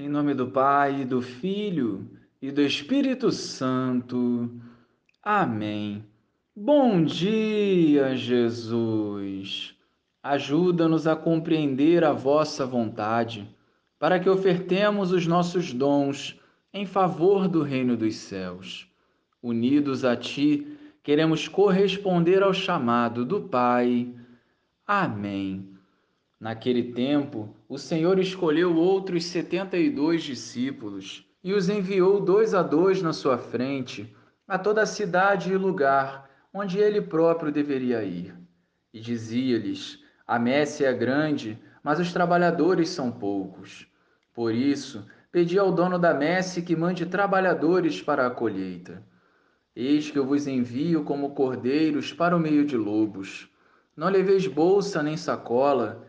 Em nome do Pai, do Filho e do Espírito Santo. Amém. Bom dia, Jesus. Ajuda-nos a compreender a vossa vontade, para que ofertemos os nossos dons em favor do reino dos céus. Unidos a ti, queremos corresponder ao chamado do Pai. Amém. Naquele tempo, o Senhor escolheu outros setenta e dois discípulos e os enviou dois a dois na sua frente a toda a cidade e lugar onde ele próprio deveria ir. E dizia-lhes: A messe é grande, mas os trabalhadores são poucos. Por isso, pedi ao dono da messe que mande trabalhadores para a colheita. Eis que eu vos envio como cordeiros para o meio de lobos. Não leveis bolsa nem sacola,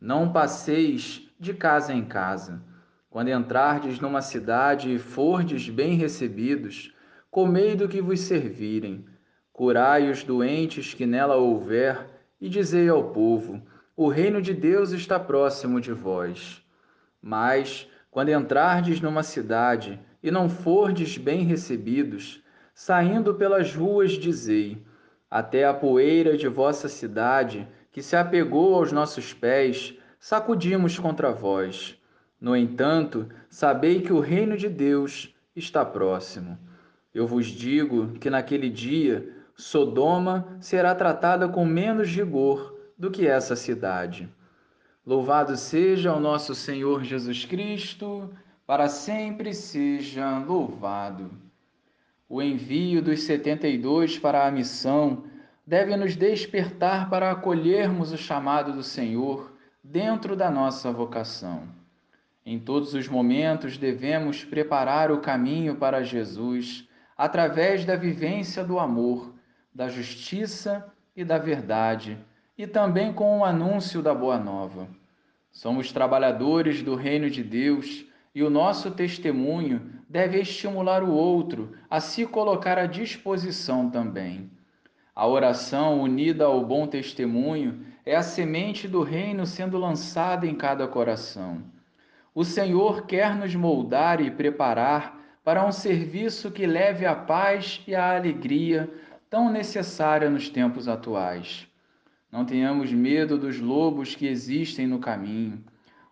Não passeis de casa em casa. Quando entrardes numa cidade e fordes bem recebidos, comei do que vos servirem, curai os doentes que nela houver, e dizei ao povo: o reino de Deus está próximo de vós. Mas, quando entrardes numa cidade e não fordes bem recebidos, saindo pelas ruas, dizei: até a poeira de vossa cidade que se apegou aos nossos pés, sacudimos contra vós. No entanto, sabei que o reino de Deus está próximo. Eu vos digo que naquele dia Sodoma será tratada com menos rigor do que essa cidade. Louvado seja o nosso Senhor Jesus Cristo, para sempre seja louvado. O envio dos setenta e dois para a missão deve nos despertar para acolhermos o chamado do Senhor dentro da nossa vocação. Em todos os momentos devemos preparar o caminho para Jesus através da vivência do amor, da justiça e da verdade, e também com o anúncio da boa nova. Somos trabalhadores do reino de Deus e o nosso testemunho deve estimular o outro a se colocar à disposição também. A oração unida ao bom testemunho é a semente do reino sendo lançada em cada coração. O Senhor quer nos moldar e preparar para um serviço que leve a paz e a alegria tão necessária nos tempos atuais. Não tenhamos medo dos lobos que existem no caminho.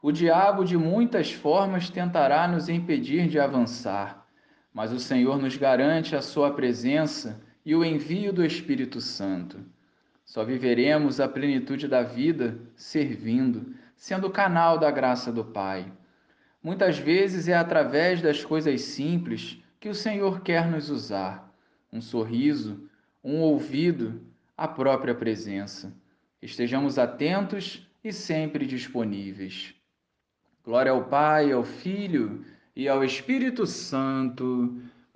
O diabo, de muitas formas, tentará nos impedir de avançar, mas o Senhor nos garante a sua presença e o envio do Espírito Santo. Só viveremos a plenitude da vida servindo, sendo canal da graça do Pai. Muitas vezes é através das coisas simples que o Senhor quer nos usar: um sorriso, um ouvido, a própria presença. Estejamos atentos e sempre disponíveis. Glória ao Pai, ao Filho e ao Espírito Santo